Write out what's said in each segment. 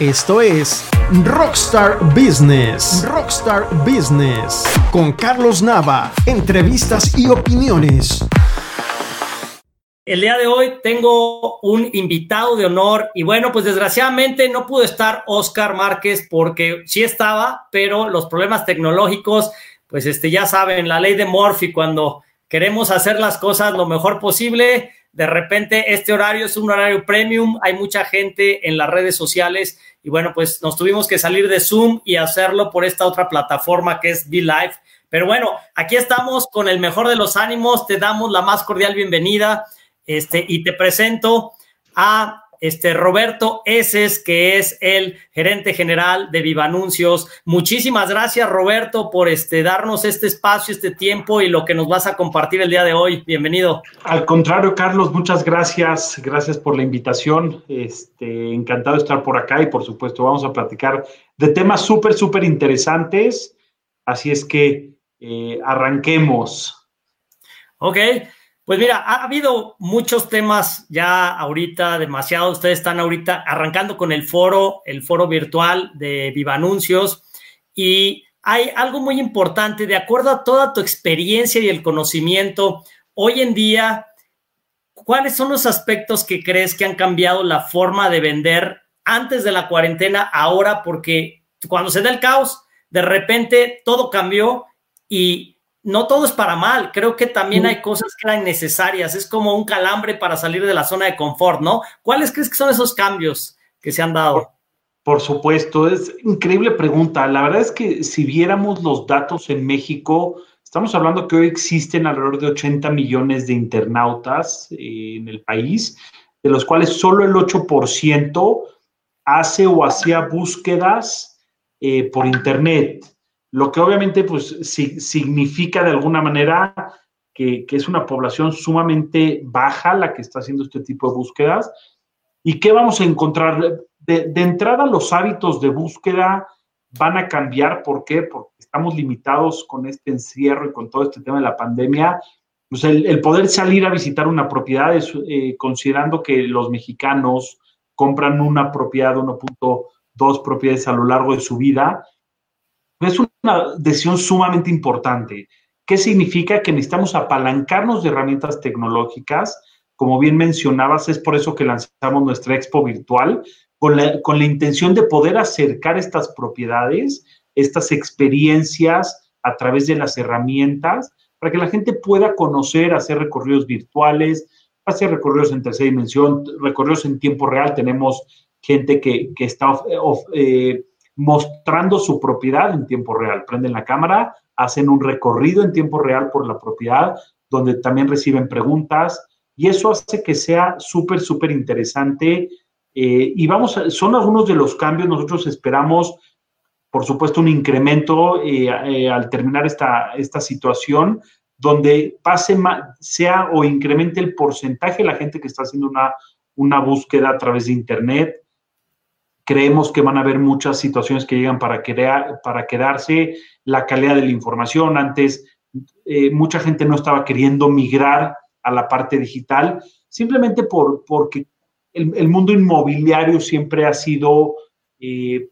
Esto es Rockstar Business. Rockstar Business. Con Carlos Nava. Entrevistas y opiniones. El día de hoy tengo un invitado de honor y bueno, pues desgraciadamente no pudo estar Oscar Márquez porque sí estaba, pero los problemas tecnológicos, pues este ya saben, la ley de Murphy cuando queremos hacer las cosas lo mejor posible, de repente este horario es un horario premium, hay mucha gente en las redes sociales y bueno, pues nos tuvimos que salir de Zoom y hacerlo por esta otra plataforma que es Live. Pero bueno, aquí estamos con el mejor de los ánimos, te damos la más cordial bienvenida este, y te presento a este Roberto Eses, que es el gerente general de Viva Anuncios. Muchísimas gracias, Roberto, por este, darnos este espacio, este tiempo y lo que nos vas a compartir el día de hoy. Bienvenido. Al contrario, Carlos, muchas gracias. Gracias por la invitación. Este, encantado de estar por acá y, por supuesto, vamos a platicar de temas súper, súper interesantes. Así es que eh, arranquemos. Ok. Pues mira, ha habido muchos temas ya ahorita, demasiado. Ustedes están ahorita arrancando con el foro, el foro virtual de Viva Anuncios. Y hay algo muy importante, de acuerdo a toda tu experiencia y el conocimiento, hoy en día, ¿cuáles son los aspectos que crees que han cambiado la forma de vender antes de la cuarentena, ahora? Porque cuando se da el caos, de repente todo cambió y no todo es para mal, creo que también hay cosas que eran necesarias, es como un calambre para salir de la zona de confort, ¿no? ¿Cuáles crees que son esos cambios que se han dado? Por, supuesto, es increíble pregunta. La verdad es que si viéramos los datos en México, estamos hablando que hoy existen alrededor de 80 millones de internautas eh, en el país, de los cuales solo el 8% hace o hacía búsquedas eh, por Internet lo que obviamente pues significa de alguna manera que, es una población sumamente baja la que está haciendo este tipo de búsquedas. ¿Y qué vamos a encontrar? De, entrada, los hábitos de búsqueda van a cambiar. ¿Por qué? Porque estamos limitados con este encierro y con todo este tema de la pandemia. Pues el, poder salir a visitar una propiedad, eh, considerando que los mexicanos compran una propiedad, 1.2 propiedades a lo largo de su vida, es una decisión sumamente importante. ¿Qué significa? Que necesitamos apalancarnos de herramientas tecnológicas. Como bien mencionabas, es por eso que lanzamos nuestra expo virtual, con la, con la intención de poder acercar estas propiedades, estas experiencias a través de las herramientas, para que la gente pueda conocer, hacer recorridos virtuales, hacer recorridos en tercera dimensión, recorridos en tiempo real. Tenemos gente que, que está eh, mostrando su propiedad en tiempo real. Prenden la cámara, hacen un recorrido en tiempo real por la propiedad, donde también reciben preguntas y eso hace que sea súper, súper interesante. Eh, y vamos, son algunos de los cambios. Nosotros esperamos, por supuesto, un incremento eh, eh, al terminar esta, esta situación, donde pase sea o incremente el porcentaje de la gente que está haciendo una, una búsqueda a través de Internet, Creemos que van a haber muchas situaciones que llegan para, para quedarse. La calidad de la información. Antes, eh, mucha gente no estaba queriendo migrar a la parte digital, simplemente por, porque el, mundo inmobiliario siempre ha sido eh,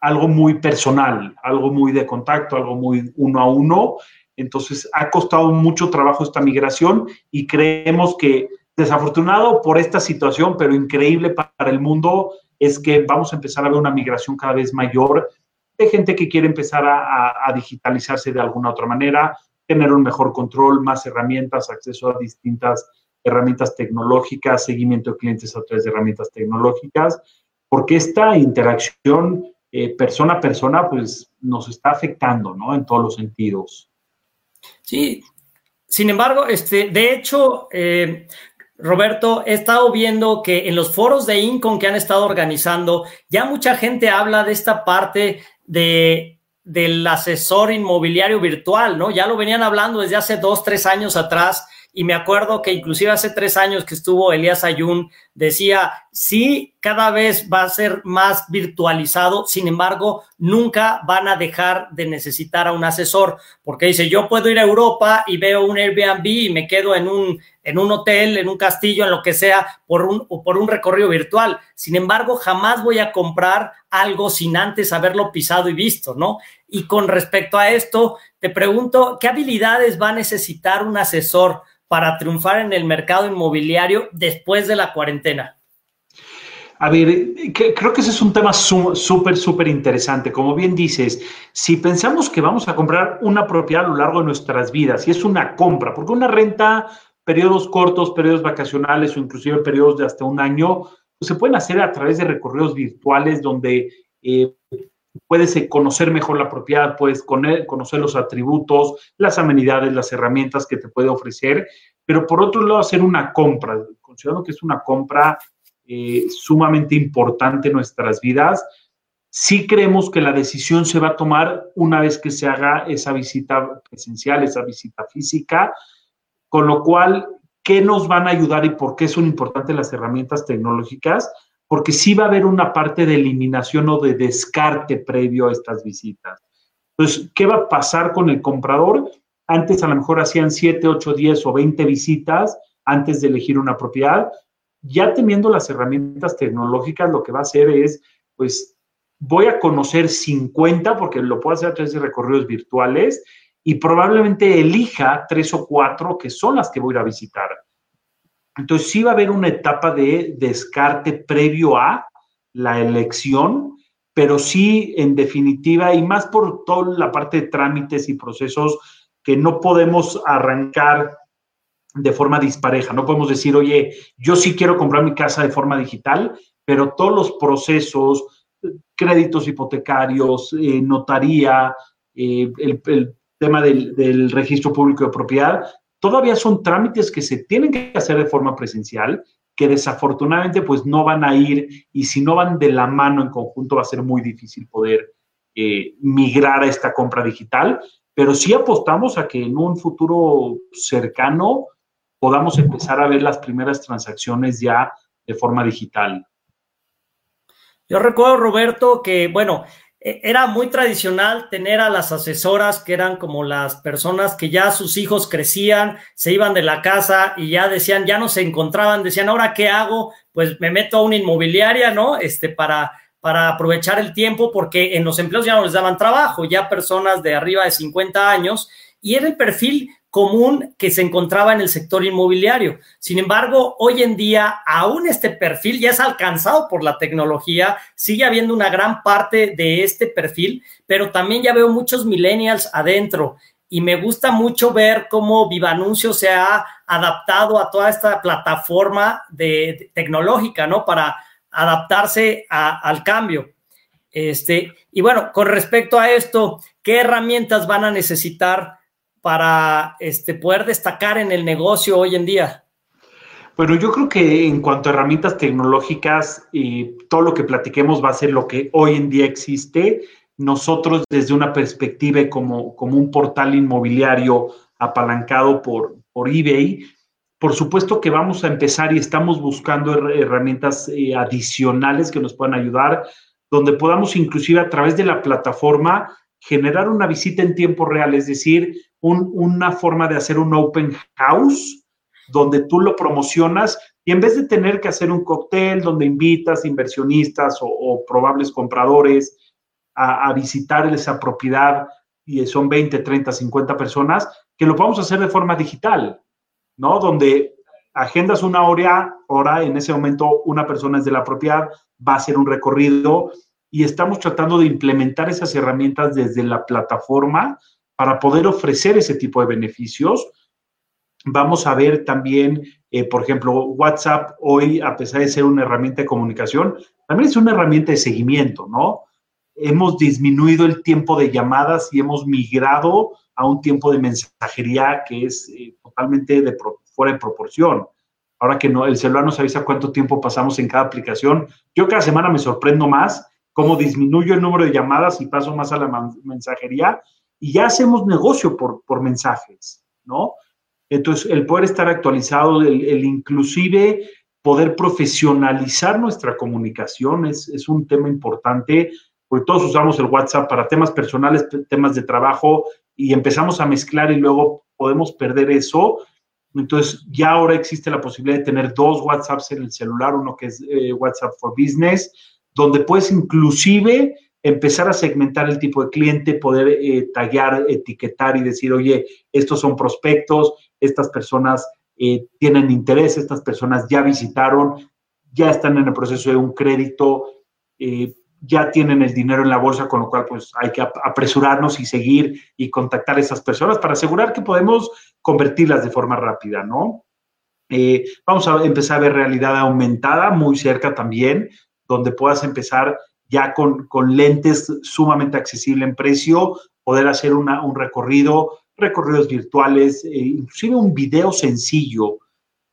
algo muy personal, algo muy de contacto, algo muy uno a uno. Entonces, ha costado mucho trabajo esta migración y creemos que desafortunado por esta situación, pero increíble para el mundo, es que vamos a empezar a ver una migración cada vez mayor de gente que quiere empezar a, digitalizarse de alguna otra manera, tener un mejor control, más herramientas, acceso a distintas herramientas tecnológicas, seguimiento de clientes a través de herramientas tecnológicas, porque esta interacción eh, persona a persona, pues nos está afectando, ¿no? En todos los sentidos. Sí, sin embargo, este, de hecho, eh, Roberto, he estado viendo que en los foros de Incon que han estado organizando, ya mucha gente habla de esta parte de, del asesor inmobiliario virtual, ¿no? Ya lo venían hablando desde hace dos, tres años atrás. Y me acuerdo que inclusive hace tres años que estuvo Elías Ayun, decía, sí cada vez va a ser más virtualizado, sin embargo, nunca van a dejar de necesitar a un asesor, porque dice, yo puedo ir a Europa y veo un Airbnb y me quedo en un, en un hotel, en un castillo, en lo que sea, por un, por un recorrido virtual. Sin embargo, jamás voy a comprar algo sin antes haberlo pisado y visto, ¿no? Y con respecto a esto, te pregunto, ¿qué habilidades va a necesitar un asesor para triunfar en el mercado inmobiliario después de la cuarentena? A ver, creo que ese es un tema súper, súper interesante. Como bien dices, si pensamos que vamos a comprar una propiedad a lo largo de nuestras vidas, y es una compra, porque una renta, periodos cortos, periodos vacacionales o inclusive periodos de hasta un año, pues se pueden hacer a través de recorridos virtuales donde eh, puedes eh, conocer mejor la propiedad, puedes conocer los atributos, las amenidades, las herramientas que te puede ofrecer, pero por otro lado hacer una compra, considero que es una compra eh, sumamente importante en nuestras vidas. Sí creemos que la decisión se va a tomar una vez que se haga esa visita presencial, esa visita física, con lo cual, ¿qué nos van a ayudar y por qué son importantes las herramientas tecnológicas? Porque sí va a haber una parte de eliminación o de descarte previo a estas visitas. Entonces, ¿qué va a pasar con el comprador? Antes a lo mejor hacían 7, 8, 10 o 20 visitas antes de elegir una propiedad ya teniendo las herramientas tecnológicas, lo que va a hacer es, pues, voy a conocer 50, porque lo puedo hacer a través de recorridos virtuales, y probablemente elija tres o cuatro que son las que voy a visitar. Entonces, sí va a haber una etapa de descarte previo a la elección, pero sí, en definitiva, y más por toda la parte de trámites y procesos que no podemos arrancar de forma dispareja. No podemos decir, oye, yo sí quiero comprar mi casa de forma digital, pero todos los procesos, créditos hipotecarios, eh, notaría, eh, el, tema del, registro público de propiedad, todavía son trámites que se tienen que hacer de forma presencial, que desafortunadamente pues no van a ir y si no van de la mano en conjunto va a ser muy difícil poder eh, migrar a esta compra digital, pero sí apostamos a que en un futuro cercano podamos empezar a ver las primeras transacciones ya de forma digital. Yo recuerdo, Roberto, que, bueno, e, era muy tradicional tener a las asesoras que eran como las personas que ya sus hijos crecían, se iban de la casa y ya decían, ya no se encontraban, decían, ahora qué hago, pues me meto a una inmobiliaria, ¿no? Este, para, para aprovechar el tiempo, porque en los empleos ya no les daban trabajo, ya personas de arriba de 50 años, y era el perfil común que se encontraba en el sector inmobiliario. Sin embargo, hoy en día, aún este perfil ya es alcanzado por la tecnología, sigue habiendo una gran parte de este perfil, pero también ya veo muchos millennials adentro y me gusta mucho ver cómo Vivanuncio se ha adaptado a toda esta plataforma de, tecnológica, ¿no? Para adaptarse al cambio. Este, y bueno, con respecto a esto, ¿qué herramientas van a necesitar para este, poder destacar en el negocio hoy en día? Bueno, yo creo que en cuanto a herramientas tecnológicas, y todo lo que platiquemos va a ser lo que hoy en día existe. Nosotros desde una perspectiva como, como un portal inmobiliario apalancado por, por eBay, por supuesto que vamos a empezar y estamos buscando herramientas eh, adicionales que nos puedan ayudar, donde podamos inclusive a través de la plataforma generar una visita en tiempo real, es decir, una forma de hacer un open house donde tú lo promocionas y en vez de tener que hacer un cóctel donde invitas inversionistas o, probables compradores a, visitar esa propiedad y son 20, 30, 50 personas, que lo podamos hacer de forma digital, ¿no? Donde agendas una hora, hora, en ese momento una persona es de la propiedad, va a hacer un recorrido y estamos tratando de implementar esas herramientas desde la plataforma para poder ofrecer ese tipo de beneficios. Vamos a ver también, eh, por ejemplo, WhatsApp hoy, a pesar de ser una herramienta de comunicación, también es una herramienta de seguimiento, ¿no? Hemos disminuido el tiempo de llamadas y hemos migrado a un tiempo de mensajería que es eh, totalmente de fuera de proporción. Ahora que no, el celular nos avisa cuánto tiempo pasamos en cada aplicación, yo cada semana me sorprendo más cómo disminuyo el número de llamadas y paso más a la mensajería y ya hacemos negocio por, por mensajes, ¿no? Entonces, el poder estar actualizado, el, inclusive poder profesionalizar nuestra comunicación es, es un tema importante, porque todos usamos el WhatsApp para temas personales, temas de trabajo, y empezamos a mezclar y luego podemos perder eso. Entonces, ya ahora existe la posibilidad de tener dos WhatsApps en el celular, uno que es eh, WhatsApp for Business, donde puedes inclusive empezar a segmentar el tipo de cliente, poder eh, taggear, etiquetar y decir, oye, estos son prospectos, estas personas eh, tienen interés, estas personas ya visitaron, ya están en el proceso de un crédito, eh, ya tienen el dinero en la bolsa, con lo cual pues hay que apresurarnos y seguir y contactar a esas personas para asegurar que podemos convertirlas de forma rápida, ¿no? Vamos a empezar a ver realidad aumentada muy cerca también, donde puedas empezar ya con, con lentes sumamente accesible en precio, poder hacer una, un recorrido, recorridos virtuales, eh, inclusive un video sencillo.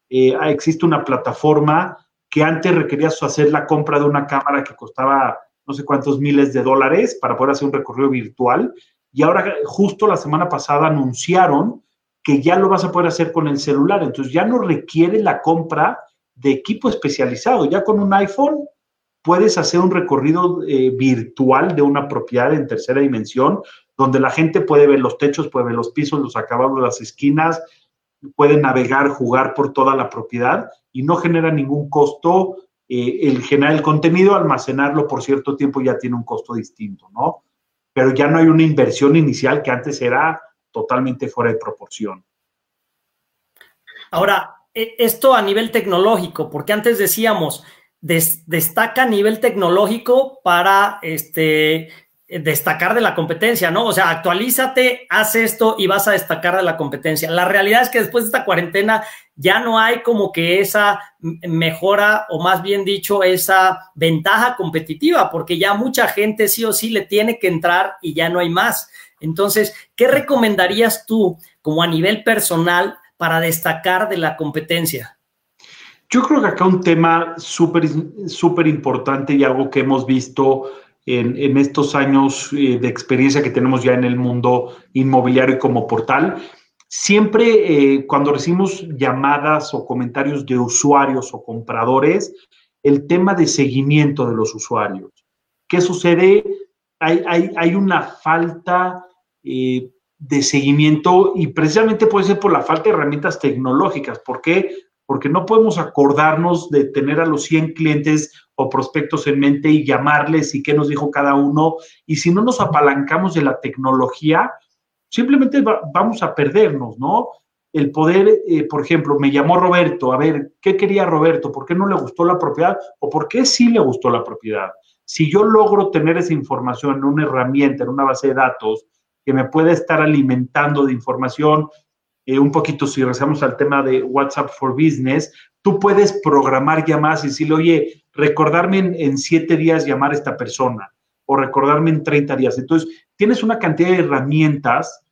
Eh, existe una plataforma que antes requerías hacer la compra de una cámara que costaba no sé cuántos miles de dólares para poder hacer un recorrido virtual. Y ahora, justo la semana pasada, anunciaron que ya lo vas a poder hacer con el celular. Entonces ya no requiere la compra de equipo especializado. Ya con un iPhone puedes hacer un recorrido eh, virtual de una propiedad en tercera dimensión, donde la gente puede ver los techos, puede ver los pisos, los acabados, las esquinas, puede navegar, jugar por toda la propiedad y no genera ningún costo eh, el generar el contenido, almacenarlo por cierto tiempo ya tiene un costo distinto, ¿no? Pero ya no hay una inversión inicial que antes era totalmente fuera de proporción. Ahora, e, esto a nivel tecnológico, porque antes decíamos, destaca a nivel tecnológico para este, destacar de la competencia, ¿no? O sea, actualízate, haz esto y vas a destacar de la competencia. La realidad es que después de esta cuarentena ya no hay como que esa mejora o más bien dicho, esa ventaja competitiva, porque ya mucha gente sí o sí le tiene que entrar y ya no hay más. Entonces, ¿qué recomendarías tú como a nivel personal para destacar de la competencia? Yo creo que acá un tema súper, súper importante y algo que hemos visto en, estos años eh, de experiencia que tenemos ya en el mundo inmobiliario como portal. Siempre eh, cuando recibimos llamadas o comentarios de usuarios o compradores, el tema de seguimiento de los usuarios. ¿Qué sucede? Hay, hay, una falta eh, de seguimiento y precisamente puede ser por la falta de herramientas tecnológicas. ¿Por qué? Porque no podemos acordarnos de tener a los 100 clientes o prospectos en mente y llamarles y qué nos dijo cada uno. Y si no nos apalancamos de la tecnología, simplemente vamos a perdernos, ¿no? El poder, eh, por ejemplo, me llamó Roberto, a ver, ¿qué quería Roberto? ¿Por qué no le gustó la propiedad? ¿O por qué sí le gustó la propiedad? Si yo logro tener esa información en una herramienta, en una base de datos, que me pueda estar alimentando de información, eh, un poquito si regresamos al tema de WhatsApp for Business, tú puedes programar llamadas y decirle, oye, recordarme en, siete días llamar a esta persona o recordarme en 30 días. Entonces, tienes una cantidad de herramientas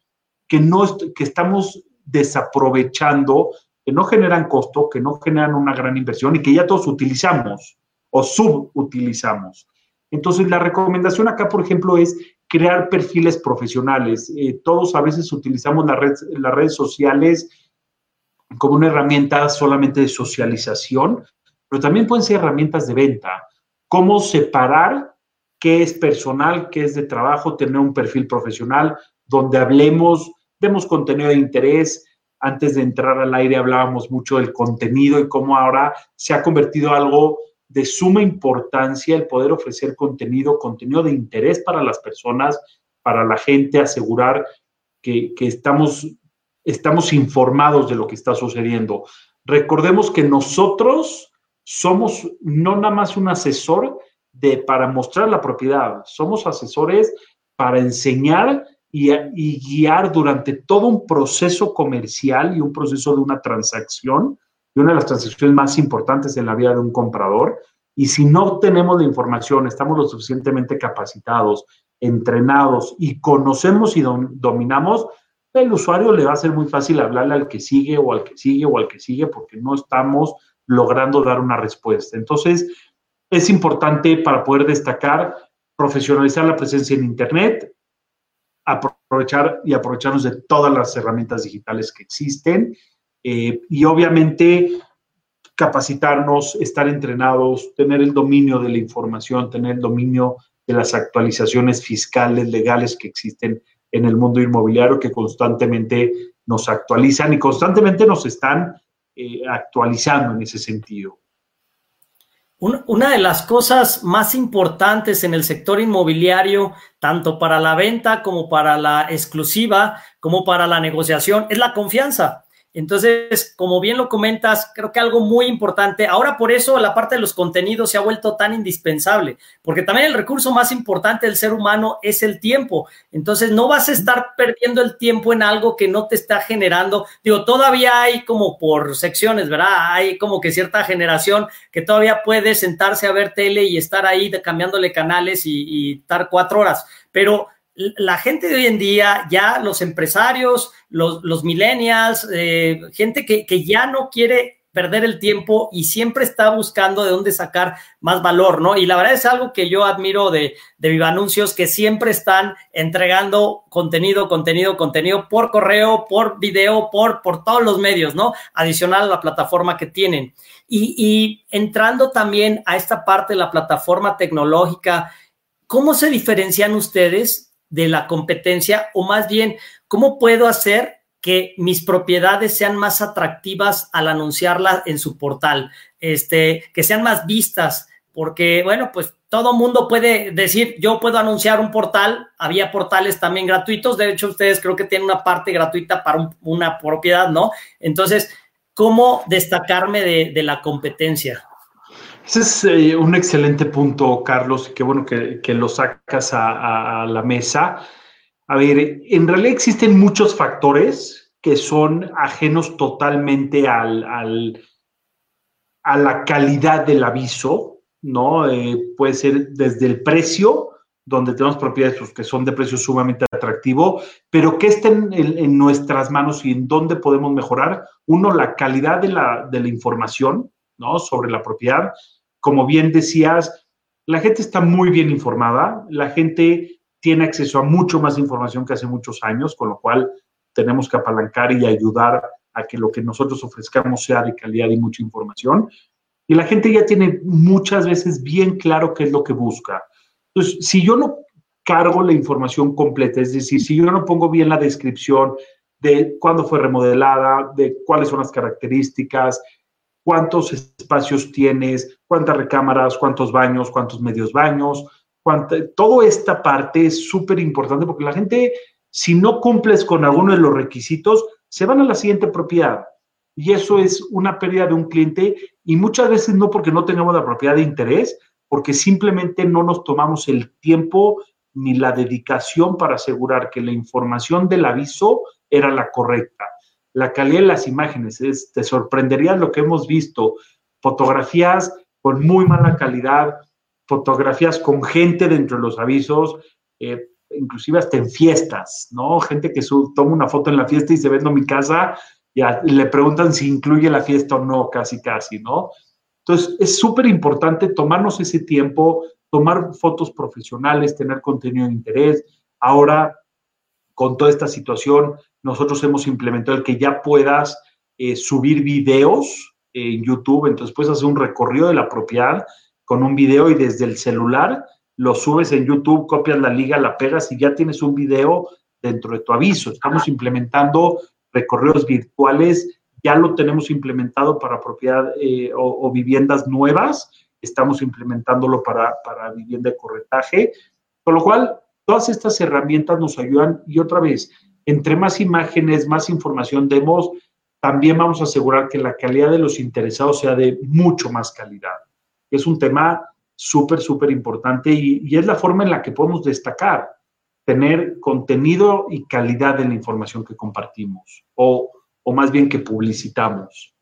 que, no, que estamos desaprovechando, que no generan costo, que no generan una gran inversión y que ya todos utilizamos o subutilizamos. Entonces, la recomendación acá, por ejemplo, es crear perfiles profesionales. Eh, todos a veces utilizamos las redes sociales como una herramienta solamente de socialización, pero también pueden ser herramientas de venta. Cómo separar qué es personal, qué es de trabajo, tener un perfil profesional donde hablemos, demos contenido de interés. Antes de entrar al aire hablábamos mucho del contenido y cómo ahora se ha convertido algo de suma importancia el poder ofrecer contenido, contenido de interés para las personas, para la gente, asegurar que, que estamos, estamos informados de lo que está sucediendo. Recordemos que nosotros somos no nada más un asesor de, para mostrar la propiedad, somos asesores para enseñar y, y, guiar durante todo un proceso comercial y un proceso de una transacción, una de las transacciones más importantes en la vida de un comprador. Y si no tenemos la información, estamos lo suficientemente capacitados, entrenados y conocemos y dominamos, el usuario le va a ser muy fácil hablarle al que sigue o al que sigue o al que sigue porque no estamos logrando dar una respuesta. Entonces, es importante para poder destacar, profesionalizar la presencia en Internet, aprovechar y aprovecharnos de todas las herramientas digitales que existen eh, y obviamente capacitarnos, estar entrenados, tener el dominio de la información, tener el dominio de las actualizaciones fiscales, legales que existen en el mundo inmobiliario, que constantemente nos actualizan y constantemente nos están eh, actualizando en ese sentido. Una de las cosas más importantes en el sector inmobiliario, tanto para la venta como para la exclusiva, como para la negociación, es la confianza. Entonces, como bien lo comentas, creo que algo muy importante, ahora por eso la parte de los contenidos se ha vuelto tan indispensable, porque también el recurso más importante del ser humano es el tiempo. Entonces, no vas a estar perdiendo el tiempo en algo que no te está generando. Digo, todavía hay como por secciones, ¿verdad? Hay como que cierta generación que todavía puede sentarse a ver tele y estar ahí cambiándole canales y, y estar cuatro horas, pero la gente de hoy en día, ya los empresarios, los, millennials, eh, gente que, ya no quiere perder el tiempo y siempre está buscando de dónde sacar más valor, ¿no? Y la verdad es algo que yo admiro de, de Viva Anuncios, que siempre están entregando contenido, contenido, contenido por correo, por video, por, por todos los medios, ¿no? Adicional a la plataforma que tienen. Y, y entrando también a esta parte de la plataforma tecnológica, ¿cómo se diferencian ustedes de la competencia o más bien, ¿cómo puedo hacer que mis propiedades sean más atractivas al anunciarlas en su portal? Este, que sean más vistas, porque, bueno, pues todo mundo puede decir, yo puedo anunciar un portal, había portales también gratuitos, de hecho ustedes creo que tienen una parte gratuita para una propiedad, ¿no? Entonces, ¿cómo destacarme de la competencia? Ese es eh, un excelente punto, Carlos, qué bueno que, lo sacas a, la mesa. A ver, en realidad existen muchos factores que son ajenos totalmente al, a la calidad del aviso, ¿no? Eh, puede ser desde el precio, donde tenemos propiedades pues, que son de precio sumamente atractivo, pero que estén en, nuestras manos y en dónde podemos mejorar. Uno, la calidad de la, de la información, ¿no? Sobre la propiedad como bien decías, la gente está muy bien informada, la gente tiene acceso a mucho más información que hace muchos años, con lo cual tenemos que apalancar y ayudar a que lo que nosotros ofrezcamos sea de calidad y mucha información. Y la gente ya tiene muchas veces bien claro qué es lo que busca. Entonces, si yo no cargo la información completa, es decir, si yo no pongo bien la descripción de cuándo fue remodelada, de cuáles son las características, cuántos espacios tienes, cuántas recámaras, cuántos baños, cuántos medios baños, cuánta, toda esta parte es súper importante porque la gente, si no cumples con alguno de los requisitos, se van a la siguiente propiedad. Y eso es una pérdida de un cliente y muchas veces no porque no tengamos la propiedad de interés, porque simplemente no nos tomamos el tiempo ni la dedicación para asegurar que la información del aviso era la correcta la calidad de las imágenes. te sorprendería lo que hemos visto. Fotografías con muy mala calidad, fotografías con gente dentro de los avisos, eh, inclusive hasta en fiestas, ¿no? Gente que toma una foto en la fiesta y se ve en mi casa y, le preguntan si incluye la fiesta o no, casi, casi, ¿no? Entonces, es súper importante tomarnos ese tiempo, tomar fotos profesionales, tener contenido de interés. Ahora, con toda esta situación, nosotros hemos implementado el que ya puedas eh, subir videos en YouTube, entonces puedes hacer un recorrido de la propiedad con un video y desde el celular lo subes en YouTube, copias la liga, la pegas y ya tienes un video dentro de tu aviso. Estamos implementando recorridos virtuales, ya lo tenemos implementado para propiedad eh, o, viviendas nuevas, estamos implementándolo para, para vivienda de corretaje, con lo cual Todas estas herramientas nos ayudan y otra vez, entre más imágenes, más información demos, también vamos a asegurar que la calidad de los interesados sea de mucho más calidad. Es un tema súper, súper importante y, es la forma en la que podemos destacar, tener contenido y calidad en la información que compartimos o, o más bien que publicitamos.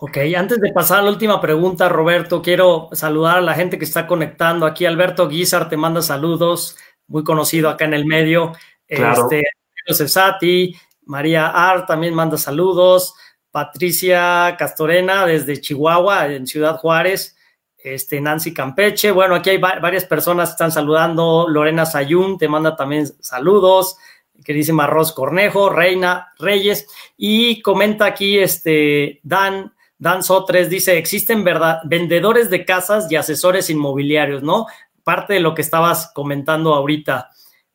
Ok, antes de pasar a la última pregunta, Roberto, quiero saludar a la gente que está conectando. Aquí Alberto Guizar te manda saludos, muy conocido acá en el medio. Claro. Este, Cesati, María Ar también manda saludos. Patricia Castorena desde Chihuahua, en Ciudad Juárez. Este, Nancy Campeche. Bueno, aquí hay varias personas que están saludando. Lorena Sayún te manda también saludos queridísima Ros Cornejo, Reina Reyes, y comenta aquí este Dan Dan Sotres dice, existen verdad, vendedores de casas y asesores inmobiliarios, ¿no? Parte de lo que estabas comentando ahorita.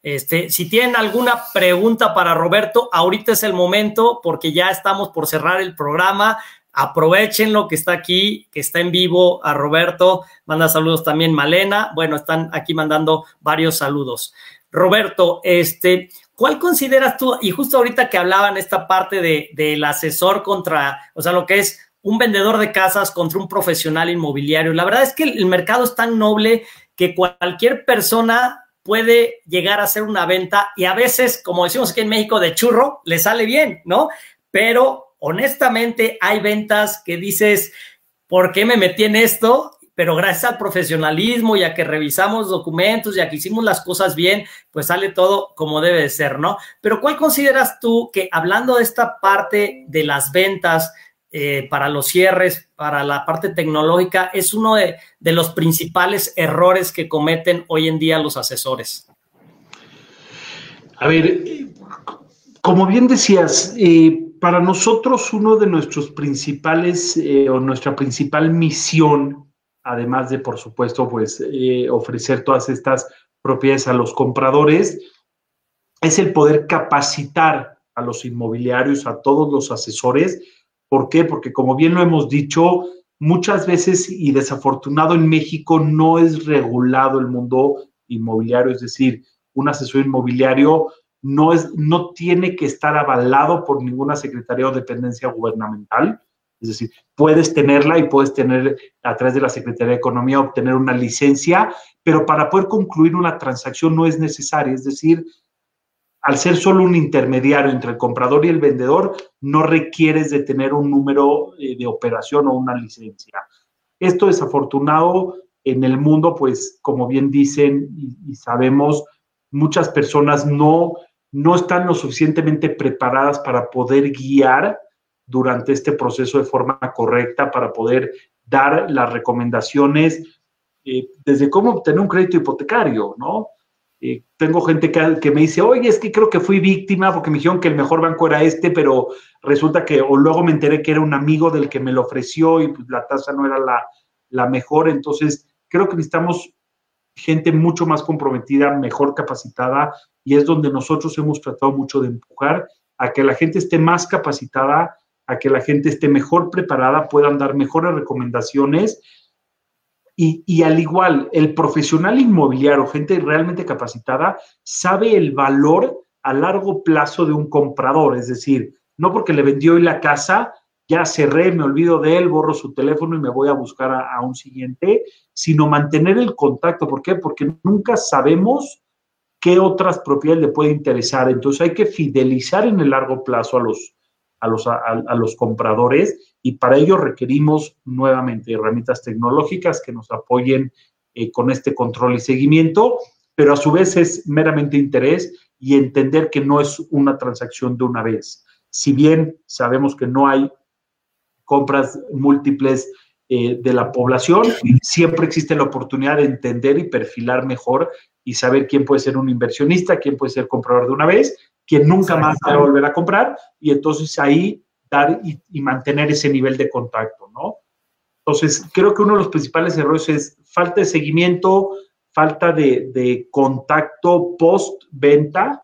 Este, si tienen alguna pregunta para Roberto, ahorita es el momento porque ya estamos por cerrar el programa. Aprovechen lo que está aquí, que está en vivo a Roberto. Manda saludos también Malena. Bueno, están aquí mandando varios saludos. Roberto, este, ¿cuál consideras tú? Y justo ahorita que hablaban esta parte de, del asesor contra, o sea, lo que es un vendedor de casas contra un profesional inmobiliario. La verdad es que el mercado es tan noble que cualquier persona puede llegar a hacer una venta y a veces, como decimos aquí en México, de churro, le sale bien, ¿no? Pero honestamente hay ventas que dices, ¿por qué me metí en esto? Pero gracias al profesionalismo y a que revisamos documentos y a que hicimos las cosas bien, pues sale todo como debe de ser, ¿no? Pero ¿cuál consideras tú que hablando de esta parte de las ventas, eh, para los cierres, para la parte tecnológica, es uno de, los principales errores que cometen hoy en día los asesores. A ver, como bien decías, eh, para nosotros uno de nuestros principales eh, o nuestra principal misión, además de, por supuesto, pues ofrecer todas estas propiedades a los compradores, es el poder capacitar a los inmobiliarios, a todos los asesores, ¿Por qué? Porque como bien lo hemos dicho, muchas veces y desafortunado en México no es regulado el mundo inmobiliario, es decir, un asesor inmobiliario no, es, no tiene que estar avalado por ninguna secretaría o dependencia gubernamental. Es decir, puedes tenerla y puedes tener a través de la Secretaría de Economía obtener una licencia, pero para poder concluir una transacción no es necesario. Es decir, al ser solo un intermediario entre el comprador y el vendedor, no requieres de tener un número eh, de operación o una licencia. Esto desafortunado en el mundo, pues como bien dicen y, sabemos, muchas personas no, no están lo suficientemente preparadas para poder guiar durante este proceso de forma correcta, para poder dar las recomendaciones eh, desde cómo obtener un crédito hipotecario, ¿no? Eh, tengo gente que, me dice, oye, es que creo que fui víctima porque me dijeron que el mejor banco era este, pero resulta que, o luego me enteré que era un amigo del que me lo ofreció y pues, la tasa no era la, la mejor. Entonces, creo que necesitamos gente mucho más comprometida, mejor capacitada, y es donde nosotros hemos tratado mucho de empujar a que la gente esté más capacitada, a que la gente esté mejor preparada, puedan dar mejores recomendaciones y, al igual, el profesional inmobiliario, gente realmente capacitada, sabe el valor a largo plazo de un comprador. Es decir, no porque le vendió hoy la casa, ya cerré, me olvido de él, borro su teléfono y me voy a buscar a, a un siguiente, sino mantener el contacto. ¿Por qué? Porque nunca sabemos qué otras propiedades le puede interesar. Entonces hay que fidelizar en el largo plazo a los, a los, a, los compradores y para ello requerimos nuevamente herramientas tecnológicas que nos apoyen eh, con este control y seguimiento, pero a su vez es meramente interés y entender que no es una transacción de una vez. Si bien sabemos que no hay compras múltiples eh, de la población, siempre existe la oportunidad de entender y perfilar mejor y saber quién puede ser un inversionista, quién puede ser comprador de una vez quien nunca más va a volver a comprar y entonces ahí dar y, mantener ese nivel de contacto, ¿no? Entonces, creo que uno de los principales errores es falta de seguimiento, falta de, contacto post-venta,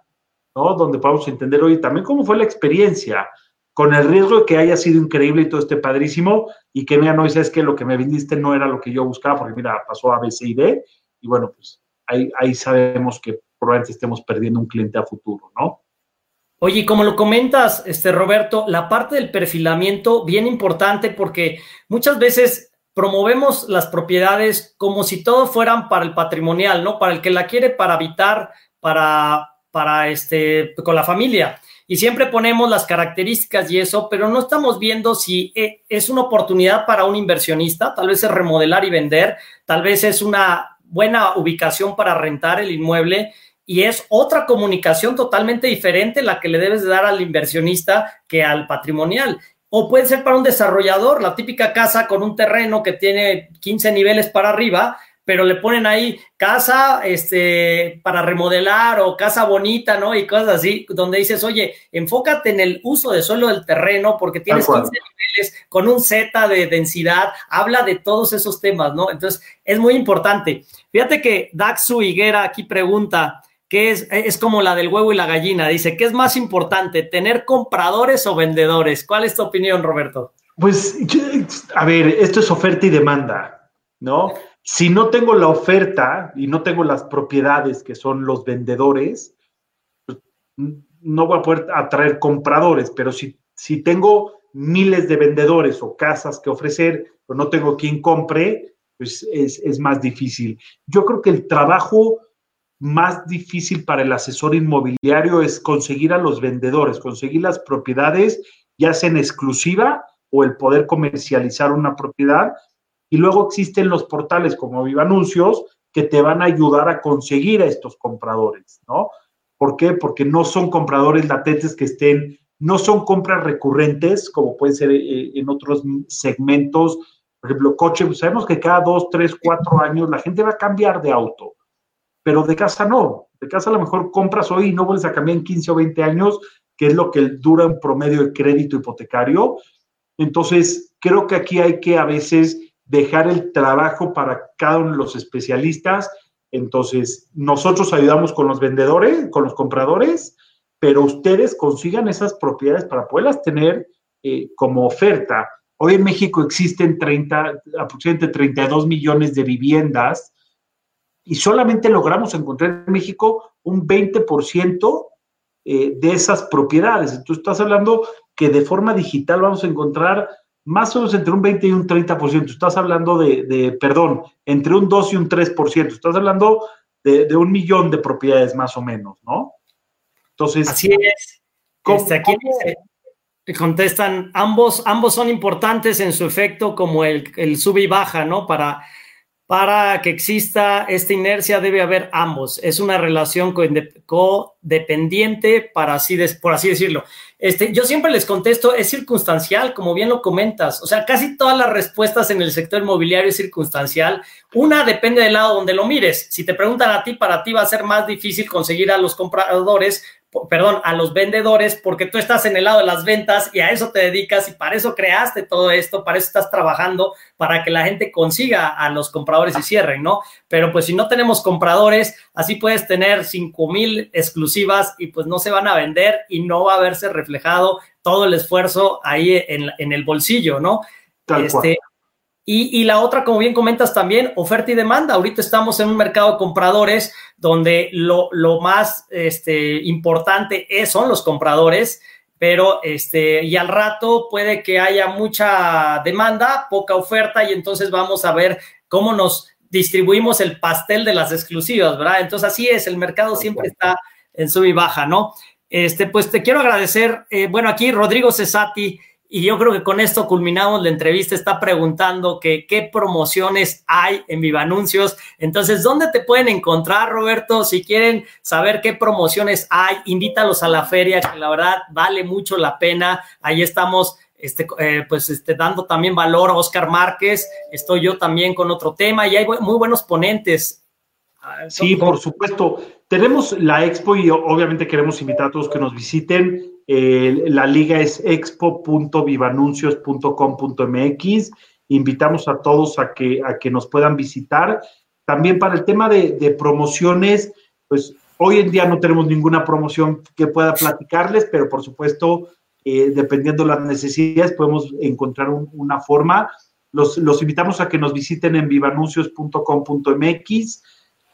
¿no? Donde podamos entender, hoy también cómo fue la experiencia, con el riesgo de que haya sido increíble y todo esté padrísimo, y que mira, no, es que lo que me vendiste no era lo que yo buscaba, porque mira, pasó A, B, C y D, y bueno, pues ahí, ahí sabemos que probablemente estemos perdiendo un cliente a futuro, ¿no? Oye, como lo comentas, este Roberto, la parte del perfilamiento bien importante porque muchas veces promovemos las propiedades como si todo fueran para el patrimonial, ¿no? Para el que la quiere para habitar, para, para este, con la familia. Y siempre ponemos las características y eso, pero no estamos viendo si eh, es una oportunidad para un inversionista, tal vez es remodelar y vender, tal vez es una buena ubicación para rentar el inmueble y es otra comunicación totalmente diferente la que le debes dar al inversionista que al patrimonial. O puede ser para un desarrollador, la típica casa con un terreno que tiene 15 niveles para arriba, pero le ponen ahí casa este, para remodelar o casa bonita, ¿no? Y cosas así, donde dices, oye, enfócate en el uso de suelo del terreno porque tienes 15 niveles con un Z de densidad, habla de todos esos temas, ¿no? Entonces, es muy importante. Fíjate que Daxu Higuera aquí pregunta, ¿qué es, es como la del huevo y la gallina, dice, ¿qué es más importante, tener compradores o vendedores? ¿Cuál es tu opinión, Roberto? Pues, a ver, esto es oferta y demanda, ¿no? Si no tengo la oferta y no tengo las propiedades que son los vendedores, pues, no voy a poder atraer compradores, pero si, si tengo miles de vendedores o casas que ofrecer, pero no tengo quien compre, pues es, es más difícil. Yo creo que el trabajo más difícil para el asesor inmobiliario es conseguir a los vendedores, conseguir las propiedades, ya sea en exclusiva o el poder comercializar una propiedad y luego existen los portales como Viva Anuncios que te van a ayudar a conseguir a estos compradores, ¿no? ¿Por qué? Porque no son compradores latentes que estén, no son compras recurrentes, como puede ser eh, en otros segmentos. Por ejemplo, coche, pues sabemos que cada dos, tres, cuatro años la gente va a cambiar de auto, pero de casa no. De casa a lo mejor compras hoy y no vuelves a cambiar en 15 o 20 años, que es lo que dura un promedio de crédito hipotecario. Entonces, creo que aquí hay que a veces dejar el trabajo para cada uno de los especialistas. Entonces, nosotros ayudamos con los vendedores, con los compradores, pero ustedes consigan esas propiedades para poderlas tener eh, como oferta. Hoy en México existen 30, aproximadamente 32 millones de viviendas y solamente logramos encontrar en México un 20% eh, de esas propiedades. Entonces, estás hablando que de forma digital vamos a encontrar más o menos entre un 20 y un 30%. Estás hablando de, perdón, entre un 2 y un 3%. Estás hablando de, un millón de propiedades más o menos, ¿no? Entonces. Así es. Este, aquí contestan, ambos, ambos son importantes en su efecto como el, el sube y baja, ¿no? Para para que exista esta inercia debe haber ambos. Es una relación codependiente, para así por así decirlo. Este, yo siempre les contesto, es circunstancial, como bien lo comentas. O sea, casi todas las respuestas en el sector inmobiliario es circunstancial. Una depende del lado donde lo mires. Si te preguntan a ti, para ti va a ser más difícil conseguir a los compradores perdón, a los vendedores, porque tú estás en el lado de las ventas y a eso te dedicas y para eso creaste todo esto, para eso estás trabajando, para que la gente consiga a los compradores y cierren, ¿no? Pero pues si no tenemos compradores, así puedes tener cinco mil exclusivas y pues no se van a vender y no va a verse reflejado todo el esfuerzo ahí en, el bolsillo, ¿no? este, y, la otra, como bien comentas también, oferta y demanda. Ahorita estamos en un mercado de compradores donde lo, más este, importante es, son los compradores, pero este, y al rato puede que haya mucha demanda, poca oferta, y entonces vamos a ver cómo nos distribuimos el pastel de las exclusivas, ¿verdad? Entonces así es, el mercado siempre está en sub y baja, ¿no? Este, pues te quiero agradecer, eh, bueno, aquí Rodrigo Cesati y yo creo que con esto culminamos la entrevista. Está preguntando que qué promociones hay en Viva Anuncios. Entonces, ¿dónde te pueden encontrar, Roberto? Si quieren saber qué promociones hay, invítalos a la feria, que la verdad vale mucho la pena. Ahí estamos este, eh, pues este, dando también valor a Oscar Márquez. Estoy yo también con otro tema y hay muy buenos ponentes. Ah, sí, por supuesto. Tenemos la expo y obviamente queremos invitar a todos que nos visiten. La liga es expo.vivanuncios.com.mx. Invitamos a todos a que, a que nos puedan visitar. También para el tema de, promociones, pues hoy en día no tenemos ninguna promoción que pueda platicarles, pero por supuesto, eh, dependiendo de las necesidades, podemos encontrar una forma. Los, los invitamos a que nos visiten en vivanuncios.com.mx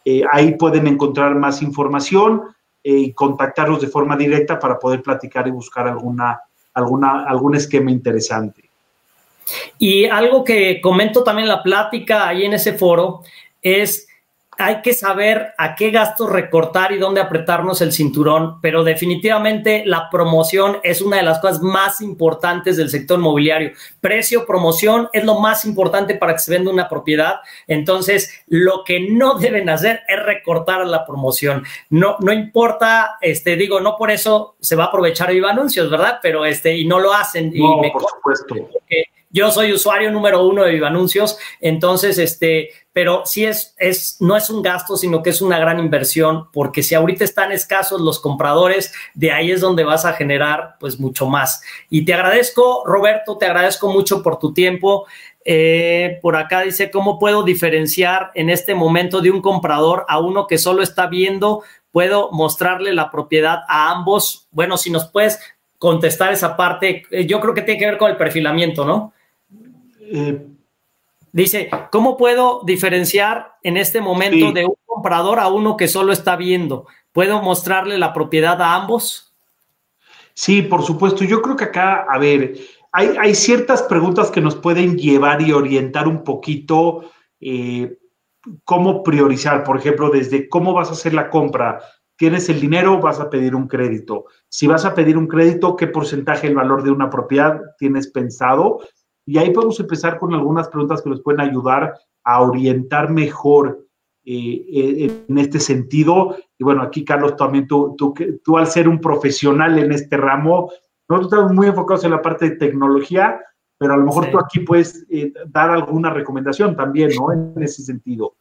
eh, ahí pueden encontrar más información y contactarlos de forma directa para poder platicar y buscar alguna, alguna, algún esquema interesante. Y algo que comento también en la plática ahí en ese foro es hay que saber a qué gastos recortar y dónde apretarnos el cinturón, pero definitivamente la promoción es una de las cosas más importantes del sector inmobiliario. Precio, promoción es lo más importante para que se venda una propiedad. Entonces, lo que no deben hacer es recortar la promoción. No, no importa, este, digo, no por eso se va a aprovechar Viva Anuncios, ¿verdad? Pero este, y no lo hacen. No, por supuesto yo soy usuario número uno de Vivanuncios, entonces, este, pero sí es, es, no es un gasto, sino que es una gran inversión, porque si ahorita están escasos los compradores, de ahí es donde vas a generar, pues, mucho más. Y te agradezco, Roberto, te agradezco mucho por tu tiempo. Eh, por acá dice, ¿cómo puedo diferenciar en este momento de un comprador a uno que solo está viendo? ¿Puedo mostrarle la propiedad a ambos? Bueno, si nos puedes contestar esa parte, eh, yo creo que tiene que ver con el perfilamiento, ¿no? Eh, dice, ¿cómo puedo diferenciar en este momento de un comprador a uno que solo está viendo? ¿Puedo mostrarle la propiedad a ambos? Sí, por supuesto. Yo creo que acá, a ver, hay, ciertas preguntas que nos pueden llevar y orientar un poquito eh, cómo priorizar. Por ejemplo, desde cómo vas a hacer la compra. Tienes el dinero, vas a pedir un crédito. Si vas a pedir un crédito, ¿qué porcentaje del valor de una propiedad tienes pensado? Y ahí podemos empezar con algunas preguntas que nos pueden ayudar a orientar mejor eh, eh, en este sentido. Y bueno, aquí Carlos, también tú, tú, tú al ser un profesional en este ramo, nosotros estamos muy enfocados en la parte de tecnología, pero a lo mejor tú aquí puedes eh, dar alguna recomendación también, ¿no? En ese sentido.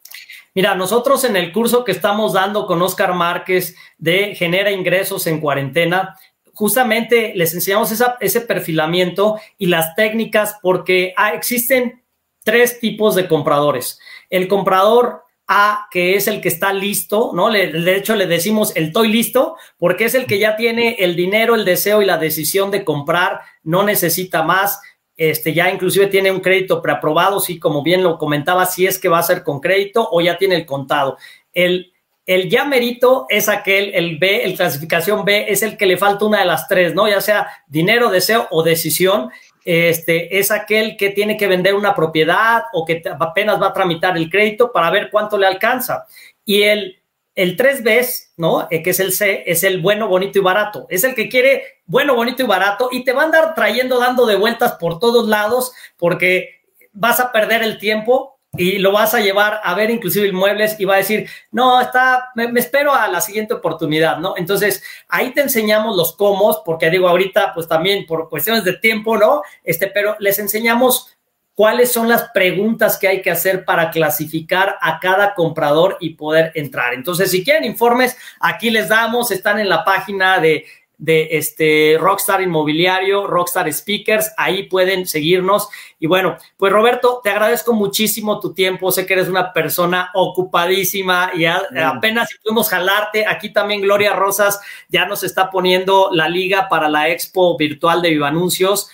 Mira, nosotros en el curso que estamos dando con Oscar Márquez de Genera Ingresos en Cuarentena, justamente les enseñamos ese perfilamiento y las técnicas porque existen tres tipos de compradores. El comprador a que es el que está listo, ¿no? Le, de hecho, le decimos el estoy listo porque es el que ya tiene el dinero, el deseo y la decisión de comprar, no necesita más. Este, ya inclusive tiene un crédito preaprobado, sí, como bien lo comentaba, si es que va a ser con crédito o ya tiene el contado. El, el ya merito es aquel, el B, el clasificación B, es el que le falta una de las tres, ¿no? Ya sea dinero, deseo o decisión este, es aquel que tiene que vender una propiedad o que apenas va a tramitar el crédito para ver cuánto le alcanza. Y el, el 3B, ¿no? Eh, que es el C, es el bueno, bonito y barato. Es el que quiere bueno, bonito y barato y te va a andar trayendo, dando de vueltas por todos lados porque vas a perder el tiempo y lo vas a llevar a ver inclusive inmuebles y va a decir, no, está, me, espero a la siguiente oportunidad, ¿no? Entonces, ahí te enseñamos los cómo, porque digo, ahorita, pues también por cuestiones de tiempo, ¿no? Este, pero les enseñamos cuáles son las preguntas que hay que hacer para clasificar a cada comprador y poder entrar. Entonces, si quieren informes, aquí les damos, están en la página de de este Rockstar Inmobiliario, Rockstar Speakers, ahí pueden seguirnos. Y bueno, pues Roberto, te agradezco muchísimo tu tiempo, sé que eres una persona ocupadísima y apenas si pudimos jalarte, aquí también Gloria Rosas ya nos está poniendo la liga para la expo virtual de Vivanuncios.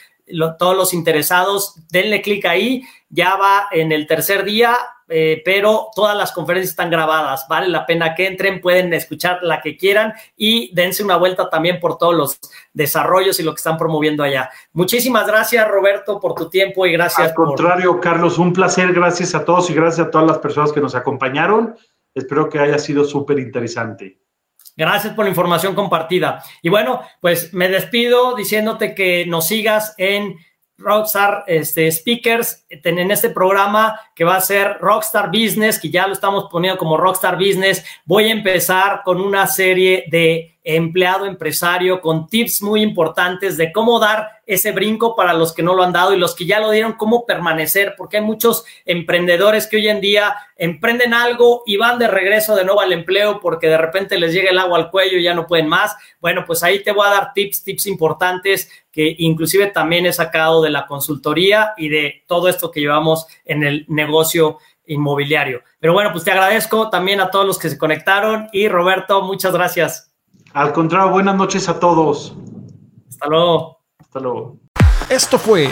todos los interesados, denle clic ahí, ya va en el tercer día, eh, pero todas las conferencias están grabadas. Vale la pena que entren, pueden escuchar la que quieran y dense una vuelta también por todos los desarrollos y lo que están promoviendo allá. Muchísimas gracias, Roberto, por tu tiempo y gracias. Al contrario, Carlos, un placer. Gracias a todos y gracias a todas las personas que nos acompañaron. Espero que haya sido súper interesante. Gracias por la información compartida. Y bueno, pues me despido diciéndote que nos sigas en Rockstar este, Speakers en este programa que va a ser Rockstar Business, que ya lo estamos poniendo como Rockstar Business. Voy a empezar con una serie de empleado empresario con tips muy importantes de cómo dar ese brinco para los que no lo han dado y los que ya lo dieron, cómo permanecer, porque hay muchos emprendedores que hoy en día emprenden algo y van de regreso de nuevo al empleo porque de repente les llega el agua al cuello y ya no pueden más. Bueno, pues ahí te voy a dar tips, tips importantes que inclusive también he sacado de la consultoría y de todo esto que llevamos en el negocio inmobiliario. Pero bueno, pues te agradezco también a todos los que se conectaron y Roberto, muchas gracias. Al contrario, buenas noches a todos. Hasta luego. Hasta luego. Esto fue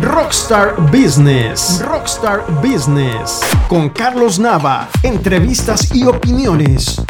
Rockstar Business. Rockstar Business. Con Carlos Nava. Entrevistas y opiniones.